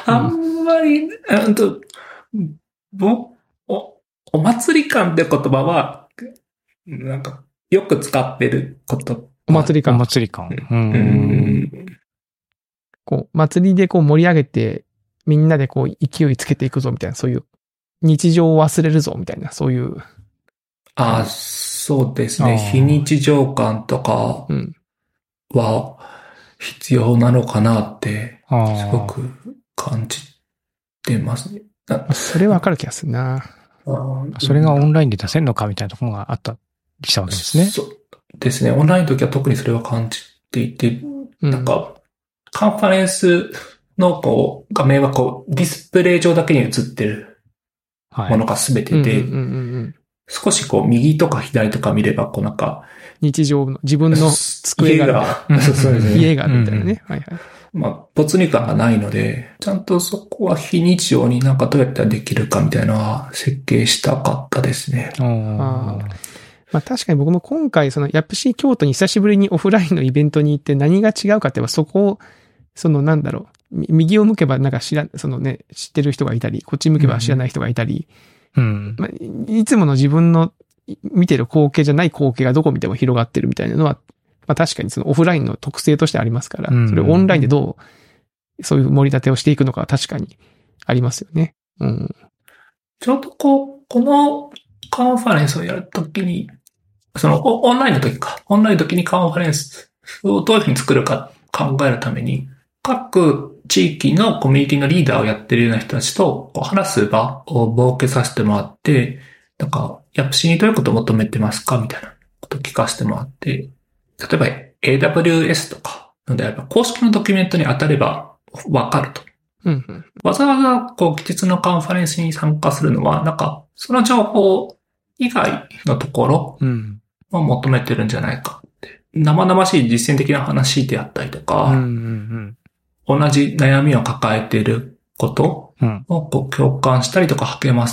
あんまり、うんと、ぼ、お、お祭り感って言葉は、なんか、よく使ってること。おお祭り感。祭り感。う。うんん。こう、祭りでこう盛り上げて、みんなでこう勢いつけていくぞみたいな、そういう、日常を忘れるぞみたいな、そういう、あ、そうですね。非日常感とかうん。は必要なのかなって、ああ。すごく感じてますね。なそれわかる気がするな。それがオンラインで出せるのかみたいなところがあった、きたわけですね。そうですね。オンラインの時は特にそれは感じていて、うん。なんか、カンファレンスのこう、画面はこう、ディスプレイ上だけに映ってるはい。ものが全てで、少しこう、右とか左とか見れば、こうなんか、日常の自分の机が家が。家がみたいなね。はいはい。まあ、没入感がないので、ちゃんとそこは非日常になんかどうやったらできるかみたいなのは設計したかったですね。あまあ確かに僕も今回そのヤプシー京都に久しぶりにオフラインのイベントに行って何が違うかって言えばそこを、そのなんだろう、み右を向けばなんか知らん、そのね、知ってる人がいたり、こっち向けば知らない人がいたり、あ。うん。まあ、いいつもの自分のい見てる光景じゃない光景がどこ見ても広がってるみたいなのは、まあ確かにそのオフラインの特性としてありますから、うんそれをオンラインでどう、そういう盛り立てをしていくのかは確かにありますよね。うん。ちょうどこう、このカンファレンスをやるときに、そのオオンラインの時か、オンラインの時にカンファレンスをどういうふうに作るか考えるために、各地域のコミュニティのリーダーをやってるような人たちと話す場を設けさせてもらって、なんか、ヤプシにどういうことを求めてますか？みたいなことを聞かせてもらって、例えば AWS とかのであれば、公式のドキュメントに当たればわかると。うんうん。わざわざ、こう、技術のカンファレンスに参加するのは、なんか、その情報以外のところうん。を求めてるんじゃないかって。生々しい実践的な話であったりとか、ん。同じ悩みを抱えていることうん。をこう共感したりとか励ま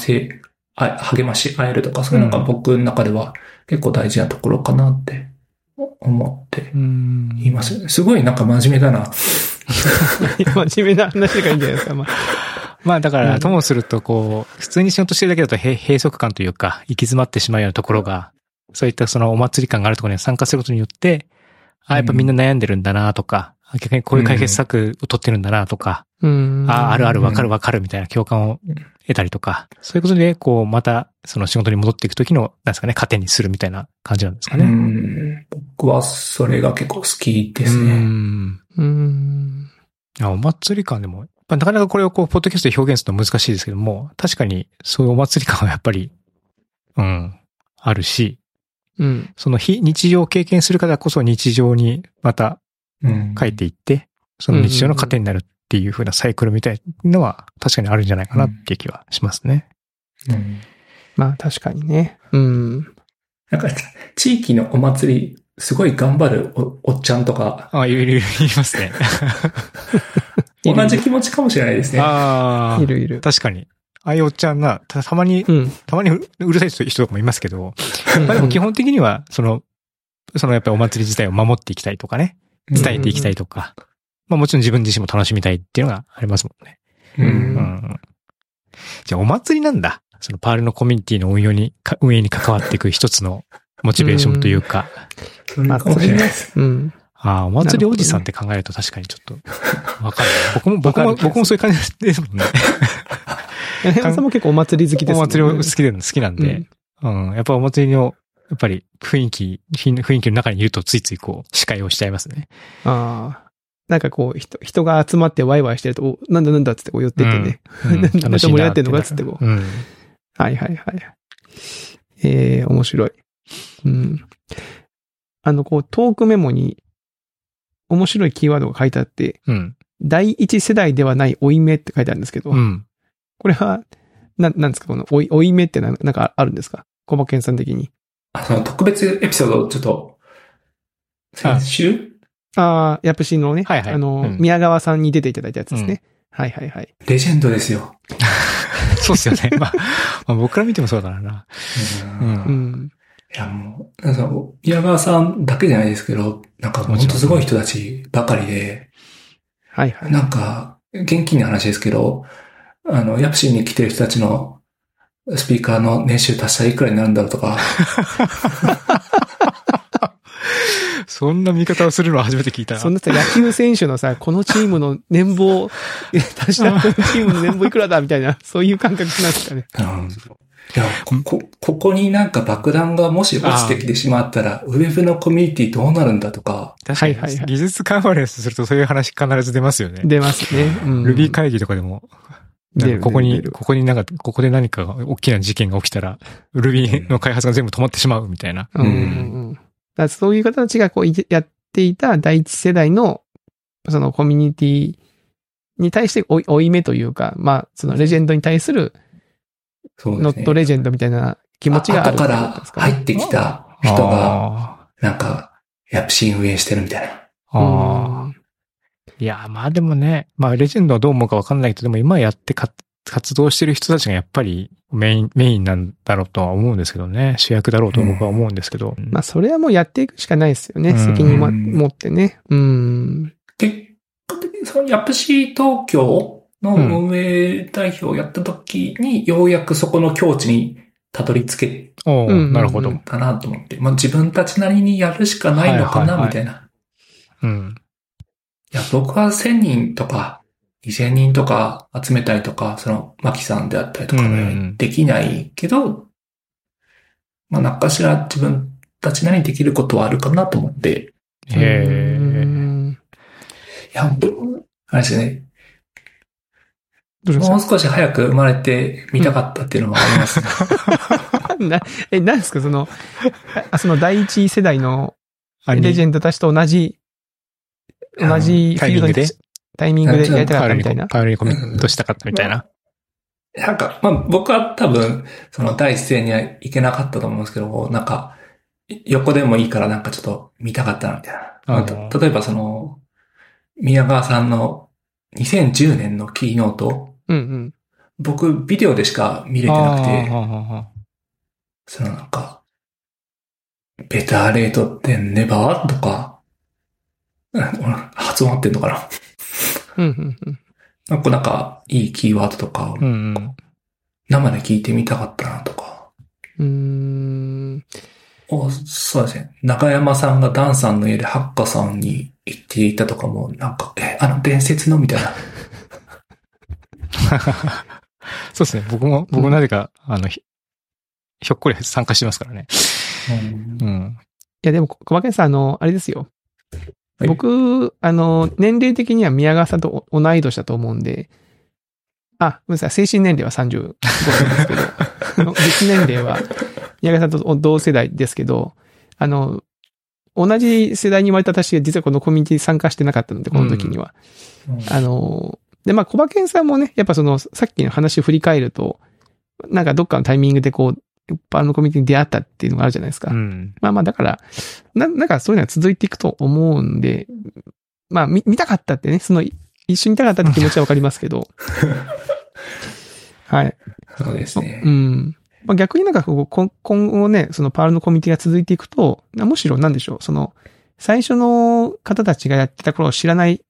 励まし合えるとか、そういうのが僕の中では結構大事なところかなって思ってうん。います。すごいなんか真面目だな。真面目な話がいいんじゃないですか。まあ、まあだかうんら、ともすると、こう、普通に仕事してるだけだと閉閉塞感というか、行き詰まってしまうようなところが、そういったそのお祭り感があるところに参加することによって、あ、やっぱみんな悩んでるんだなとか、逆にこういう解決策を取ってるんだなとか、うん。あ、あるあるわかるわかるみたいな共感を得たりとか、そういうことで、こう、また、その仕事に戻っていくときの、なんですかね、糧にするみたいな感じなんですかうね。ん僕はそれが結構好きですうね。んうん。あお祭り感でも、なかなかこれをこう、ポッドキャストで表現するの難しいですけども、確かにそういうお祭り感はやっぱり、うん、あるし、うん。その非日常を経験するからこそ日常にまたうん帰っていって、その日常の糧になるっていう風なサイクルみたいのは確かにあるんじゃないかなっていう気はしますね。うんまあ確かにね。うん。なんか、地域のお祭り、すごい頑張るおおっちゃんとか、あ、いるいるいますね。同じ気持ちかもしれないですね。ああい、るいる。確かに。ああいうおっちゃんな、たたまに、うん。たまにううるさい人とかもいますけど、まあでも基本的には、その、そのやっぱりお祭り自体を守っていきたいとかね、伝えていきたいとか、まあもちろん自分自身も楽しみたいっていうのがありますもんね。う。うんうん。じゃあお祭りなんだ。そのパールのコミュニティの運用に、か運営に関わっていく一つのモチベーションというか、それかもしれないです。うん。ああ、お祭りおじさんって考えると確かにちょっと、わかるな。僕も、僕も、僕もそういう感じですもんね。え山さんも結構お祭り好きですおもんね。祭りを好きで、好きなんで、うん、やっぱお祭りの、やっぱり雰囲気、雰囲気の中にいるとついついこう、司会をしちゃいますね。ああ。なんかこう、人、人が集まってワイワイしてると、おなんだなんだっつってこう寄ってってね。うん なんで盛り上がってんのかっつってこううん。はいはいはい。ええ面白い。うん。あの、こう、トークメモに、面白いキーワードが書いてあって、うん。第一世代ではない追い目って書いてあるんですけど、うん。これは、な、なんですか？この追い、追い目ってななんかあるんですか？小馬健さん的に。あ、その特別エピソード、ちょっと、先週？ああ、ヤプシのね、はいはいあの、うん宮川さんに出ていただいたやつですね。はいはいはい。レジェンドですよ。そうっすよね。まあ、まあ僕から見てもそうだな。う。うんうんん。いや、もう、なんか宮川さんだけじゃないですけど、なんか本当すごい人たちばかりで、はいはい。なんか、現金な話ですけど、あの、ヤプシーに来てる人たちのスピーカーの年収足したらいくらになるんだろうとか、そんな見方をするのは初めて聞いたな。そんなさ、野球選手のさ、このチームの年俸、え足したらこのチームの年俸いくらだみたいな、そういう感覚なんですかね。うんいや、こ、こ、ここになんか爆弾がもし落ちてきてしまったら、ウェブのコミュニティどうなるんだとか、確かに、はいはいはい技術カンファレンスするとそういう話必ず出ますよね。出ますね。うん。Ruby 会議とかでも、なん出るかここに、ここになんか、ここで何かが大きな事件が起きたら、Ruby の開発が全部止まってしまうみたいな。うんうんうん。だからそういう方たちがこうやっていた第一世代の、そのコミュニティに対して追い追い目というか、まあ、そのレジェンドに対する。ノットレジェンドみたいな気持ちがある後から入ってきた人が、あなんか、ヤプシー運営してるみたいな。ーあー。いや、まあでもね、まあレジェンドはどう思うかわかんないけど、でも今やってか活動してる人たちがやっぱりメイン、メインなんだろうとは思うんですけどね。主役だろうと僕は思うんですけど。まあ、それはもうやっていくしかないですよね。うん責任も持ってね。うん。結果的にそのヤプシー東京の運営代表をやった時に、ようやくそこの境地にたどり着けおなるほど。たなと思って、まあ自分たちなりにやるしかないのかな、はいはいはいみたいな。うん。いや、僕は1000人とか、2000人とか集めたりとか、その、マキさんであったりとかうんうんできないけど、まあ、何かしら自分たちなりにできることはあるかなと思って、へえ。うんいや、僕あれですね、もう少し早く生まれてみたかったっていうのもありますね。た な、え、何ですか？その、あその第一世代のレジェンドたちと同じ、同じフィールドにタイミングでタイミングでやりたかったみたいな？パウルにコミットしたかったみたいな？なんか、まあ僕は多分、その第一声にはいけなかったと思うんですけど、なんか、横でもいいからなんかちょっと見たかったなみたいな。まあ例えばその、宮川さんの2010年のキーノート、うんうん。僕ビデオでしか見れてなくて、あそのなんか、ベターレートってネバーとか、発音合ってんのかな？うんうんうん。なんかなんか、いいキーワードとかをーうんうん。生で聞いてみたかったなとか。うーん。おそうですね。中山さんがダンさんの家でハッカさんに行っていたとかも、なんか、え、あの伝説のみたいな。そうですね。僕も、僕もなぜか、あの、ひひょっこり参加してますからね。うん。いやでも、小馬健さん、あの、あれですよ。はい。僕、あの、年齢的には宮川さんと同い年だと思うんで、あ、ごめんなさい、精神年齢は35歳ですけど、実年齢は宮川さんと同世代ですけど、あの、同じ世代に生まれた私が実はこのコミュニティに参加してなかったので、この時には。あの、で、まあ、小馬健さんもね、やっぱその、さっきの話を振り返ると、なんかどっかのタイミングでこう、一般のコミュニティに出会ったっていうのがあるじゃないですか。うん。まあまあ、だから、な、なんかそういうのは続いていくと思うんで、まあ、見、見たかったってね、その、一緒に見たかったって気持ちはわかりますけど。はい。そうですねう。ん。まあ、逆になんかこう、今今後ね、そのパールのコミュニティが続いていくと、なむしろなんでしょう、その、最初の方たちがやってた頃を知らない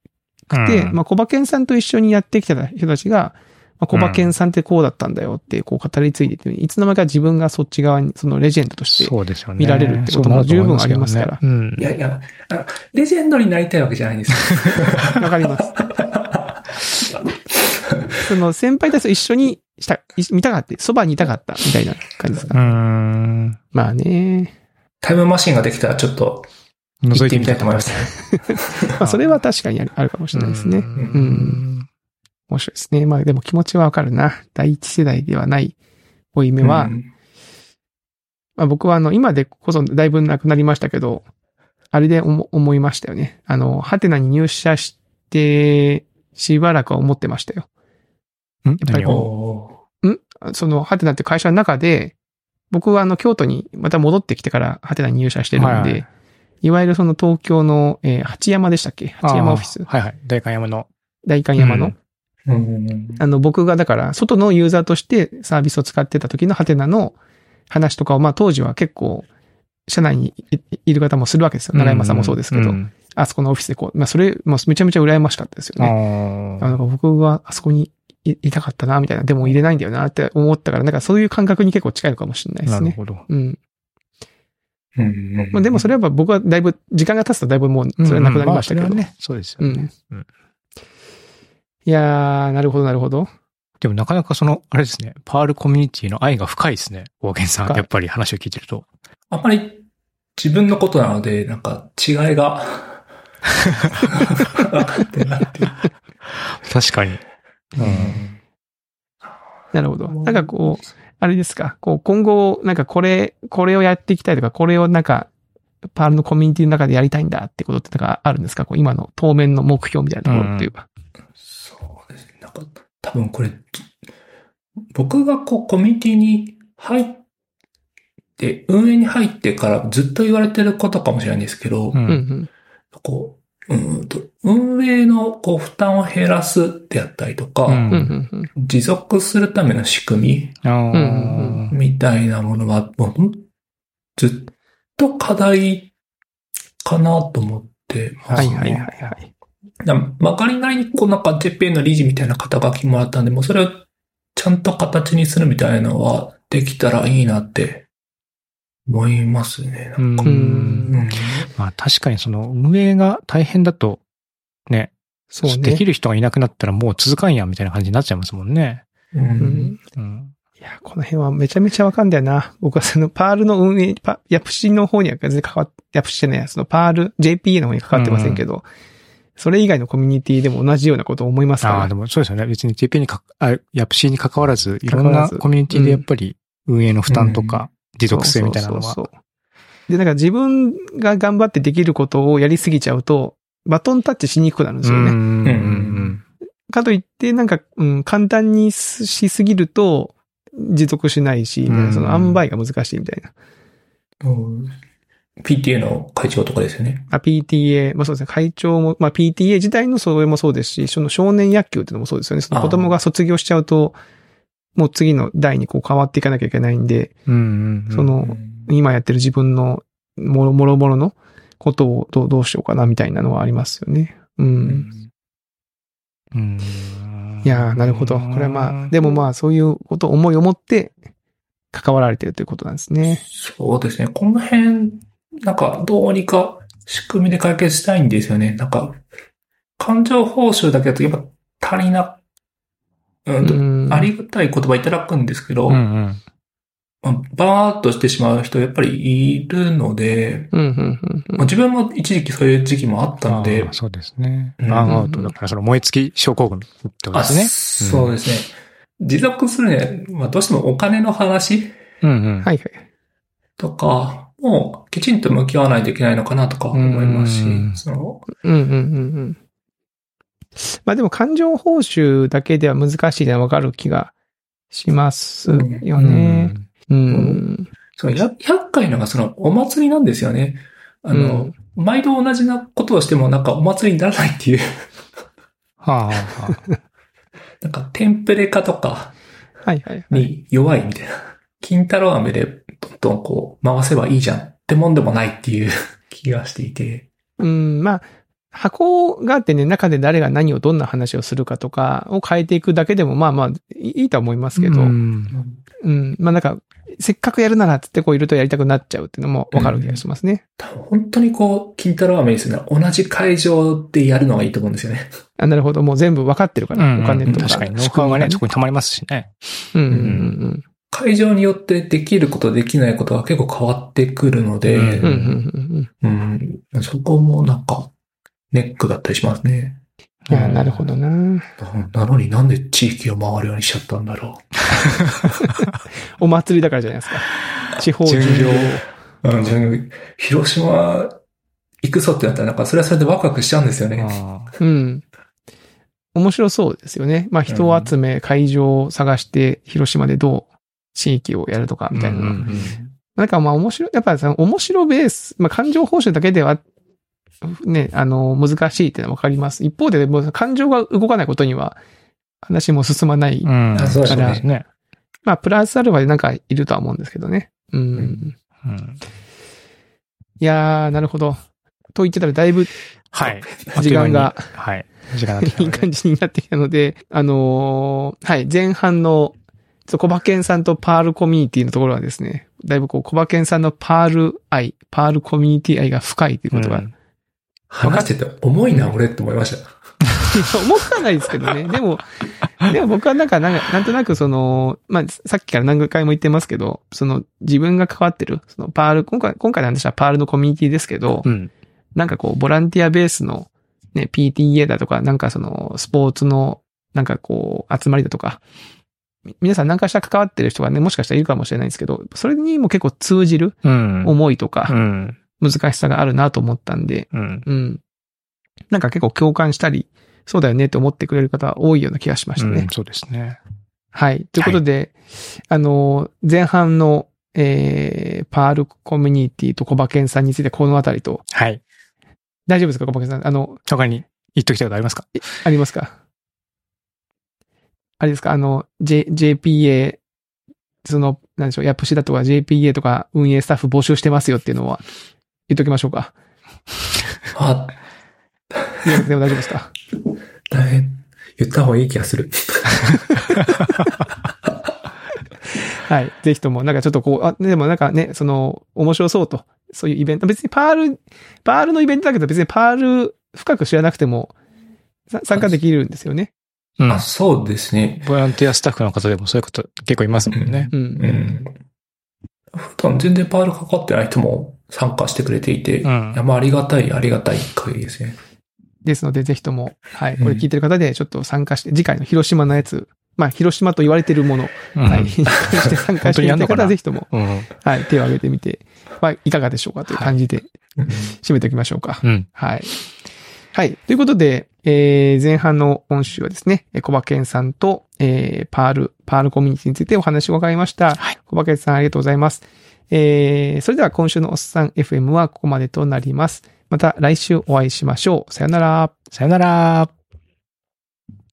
くて、うんまあ、小馬健さんと一緒にやってきた人たちが、まあ、小馬健さんってこうだったんだよって、こう語り継いでて、いつの間にか自分がそっち側に、そのレジェンドとして、そうですよね。見られるってことも十分ありますからそうなると思いいやいや、あのレジェンドになりたいわけじゃないんですよ。わかります。その先輩たちと一緒にした、い見たかった、そばにいたかった、みたいな感じですか？ますよ。うーん。まあね。タイムマシンができたらちょっと覗いてみたいと思いま。行ってみたいまあそれは確かにあるあるかもしれないですね。ううんん。面白いですね。まあでも気持ちはわかるな。第一世代ではない負い目は、うんまあ僕はあの、今でこそだいぶなくなりましたけど、あれで思思いましたよね。あの、ハテナに入社して、しばらくは思ってましたよ。ん？やっぱり何を？おその、ハテナって会社の中で、僕はあの、京都にまた戻ってきてからハテナに入社してるんで、はいいはいわゆるその東京の、えー八山でしたっけ？八山オフィスはいはい。大観山の。大観山の、うんあの、僕がだから、外のユーザーとしてサービスを使ってた時のハテナの話とかを、まあ当時は結構、社内にいいる方もするわけですよ。長山さんもそうですけど、んあそこのオフィスでこう、まあそれ、もうめちゃめちゃ羨ましかったですよね。あ僕はあそこにいいたかったな、みたいな。でも入れないんだよなって思ったから、なんかそういう感覚に結構近いのかもしれないあ。ですね。なるほど。うん。でもそれは僕はだいぶ、時間が経つとだいぶもう、それはなくなりましたけど。うんうんまあそれはね、そうですよね。うんうんいやー、なるほど、なるほど。でもなかなかその、あれですね、パールコミュニティの愛が深いですね。大源さん。やっぱり話を聞いてると。あんまり自分のことなので、なんか違いが分かってないっていう。確かに。うんなるほど。なんかこう、あれですか、こう、今後、なんかこれ、これをやっていきたいとか、これをなんか、パールのコミュニティの中でやりたいんだってことってなんかあるんですかこう今の当面の目標みたいなところっていうか。多分これ、僕がこう、コミュニティに入って、運営に入ってからずっと言われてることかもしれないんですけど、う。うんん、こう、うーんと、運営のこう負担を減らすであったりとか、うん持続するための仕組みみたいなものは、もうずっと課題かなと思ってます、ね。はいはいはいはい。だまかりなりにこうなんか JPN の理事みたいな肩書きもらったんで、もうそれをちゃんと形にするみたいなのはできたらいいなって思いますね。うなんかうんうんまあ確かにその運営が大変だと、ね、そうね。できる人がいなくなったらもう続かんやんみたいな感じになっちゃいますもんね。ううんん。うん。いや、この辺はめちゃめちゃわかんだよな。僕はそのパールの運営、パヤプシの方には全然関わっ、ヤプシじゃないや、そのパール、JPA の方に関わってませんけど、それ以外のコミュニティでも同じようなことを思いますか？ら。ああ、でもそうですよね。別に JP にか、あ、ヤプシーに関わらず、いろんなコミュニティでやっぱり運営の負担とか、持続性みたいなのは。そうそうそうで、なんか自分が頑張ってできることをやりすぎちゃうと、バトンタッチしにくくなるんですよね。うんうんうんかといって、なんか、うん、簡単にしすぎると、持続しないし、みたいなうんその塩梅が難しいみたいな。うん PTA の会長とかですよね。あ、PTA、まあそうですね、会長も、まあ PTA 自体のそれもそうですし、その少年野球っていうのもそうですよね。その子供が卒業しちゃうと、もう次の代にこう変わっていかなきゃいけないんで、うんうんうん。その、今やってる自分のもろもろもろのことをどうどうしようかなみたいなのはありますよね。う。うんんうん。いやー、なるほど。これはまあ、でもまあそういうことを思いを持って関わられてるということなんですね。そうですね。この辺、なんかどうにか仕組みで解決したいんですよね。なんか、感情報酬だけだとやっぱ足りな、うんありがたい言葉いただくんですけど、うんうん。まあ、バーっとしてしまう人やっぱりいるので、うん、うん、うんうんまあ、自分も一時期そういう時期もあったのでそうですね。うんバーンアウトだから、その燃え尽き症候群ってことあですね。そうですね。持続するね、まあ、どうしてもお金の話うんうん。はいはい。とか、もうきちんと向き合わないといけないのかなとか思いますしうん、その、うんうんうんうん。まあでも感情報酬だけでは難しいのはわかる気がしますよね。うん。そのや、厄介なのがそのお祭りなんですよね。あの、毎度同じなことをしてもなんかお祭りにならないっていう、はあはあはあ。なんかテンプレ化とかはいはいはい。に弱いみたいな。金太郎飴でどんどんこう回せばいいじゃんってもんでもないっていう 気がしていて。うん、まあ、箱があってね、中で誰が何をどんな話をするかとかを変えていくだけでも、まあまあ、いいとは思いますけど、ううん、んまあなんか、せっかくやるならっつってこういるとやりたくなっちゃうっていうのもわかる気がしますね。多分本当にこう、金太郎飴ですよね。同じ会場でやるのがいいと思うんですよね。あなるほど。もう全部分かってるから、うんお金とか。確かに、ノウハウがね、そこに溜まりますしね。うんうんうん会場によってできることできないことが結構変わってくるので、そこもなんか、ネックだったりしますね。いや、なるほどな。ななのになんで地域を回るようにしちゃったんだろ お祭りだからじゃないですか。地方巡巡業業。う。うん、広島行くぞってなったらなんかそれはそれでワクワクしちゃうんですよね。あうん。面白そうですよね。まあ人を集め、会場を探して、広島でどう地域をやるとか、みたいな。うんうんなんかまあ面白い、やっぱりその面白ベース、まあ感情報酬だけでは、ね、あの、難しいっていうのはわかります。一方で、もう感情が動かないことには、話も進まない。うん。あそうですねそうですね。まあ、プラスアルファでなんかいるとは思うんですけどね。うん。んうんいやー、なるほど。と言ってたらだいぶはい。時間がはい。時間がなってきた いい感じになってきたので、あのーはい、前半の、 kobakenさんと Perl コミュニティのところはですね、だいぶこう、 kobakenさんの Perl 愛、 Perl コミュニティ愛が深いということが、うん話してて重いな、俺って思いました。思わないですけどね。でも、でも僕はなんか、なんか、なんとなくその、まあ、さっきから何回も言ってますけど、その、自分が関わってる、その Perl、今回、今回の話は Perl のコミュニティですけど、うん。なんかこう、ボランティアベースの、ね、PTA だとか、なんかその、スポーツの、なんかこう、集まりだとか、み皆さん何かしら関わってる人がね、もしかしたらいるかもしれないんですけど、それにも結構通じるうん。う思いとか、ん。難しさがあるなと思ったんで、うん。うん。なんか結構共感したり、そうだよねって思ってくれる方多いような気がしましたね。うんそうですね。はい。ということで、あの、前半の、えー、パールコミュニティと小馬健さんについてこのあたりと、はい。大丈夫ですか小馬健さん？あの、他に言っときたいことありますか？ありますか？あれですか？あの、J、JPA、その、なんでしょう、ヤプシだとか JPA とか運営スタッフ募集してますよっていうのは言っときましょうか。あ、いやでも大丈夫ですか？大変。言った方がいい気がする。はい。ぜひとも、なんかちょっとこう、あ、でもなんかね、その、面白そうと、そういうイベント、別に Perl、Perl のイベントだけど別に Perl 深く知らなくても、さ参加できるんですよね。うんあ、。そうですね。ボランティアスタッフの方でもそういうこと結構いますもんね。うん。うん。普段全然 Perl かかってない人も参加してくれていて、いうんや、まあありがたい、ありがたい限りですね。ですので、ぜひとも、はい。うんこれ聞いてる方で、ちょっと参加して、次回の広島のやつ、まあ、広島と言われてるもの、うんはい。して参加してみたい方は、ぜひとも、うん。はい。手を挙げてみて、まあ、いかがでしょうかという感じで、締めておきましょうか。うん。はい。はい。ということで、えー、前半の今週はですね、えー kobakenさんと、えー、 Perl、Perl コミュニティについてお話を伺いました。はい kobakenさんありがとうございます。えー、それでは今週のおっさん FM はここまでとなります。また来週お会いしましょう。さよなら。さよなら。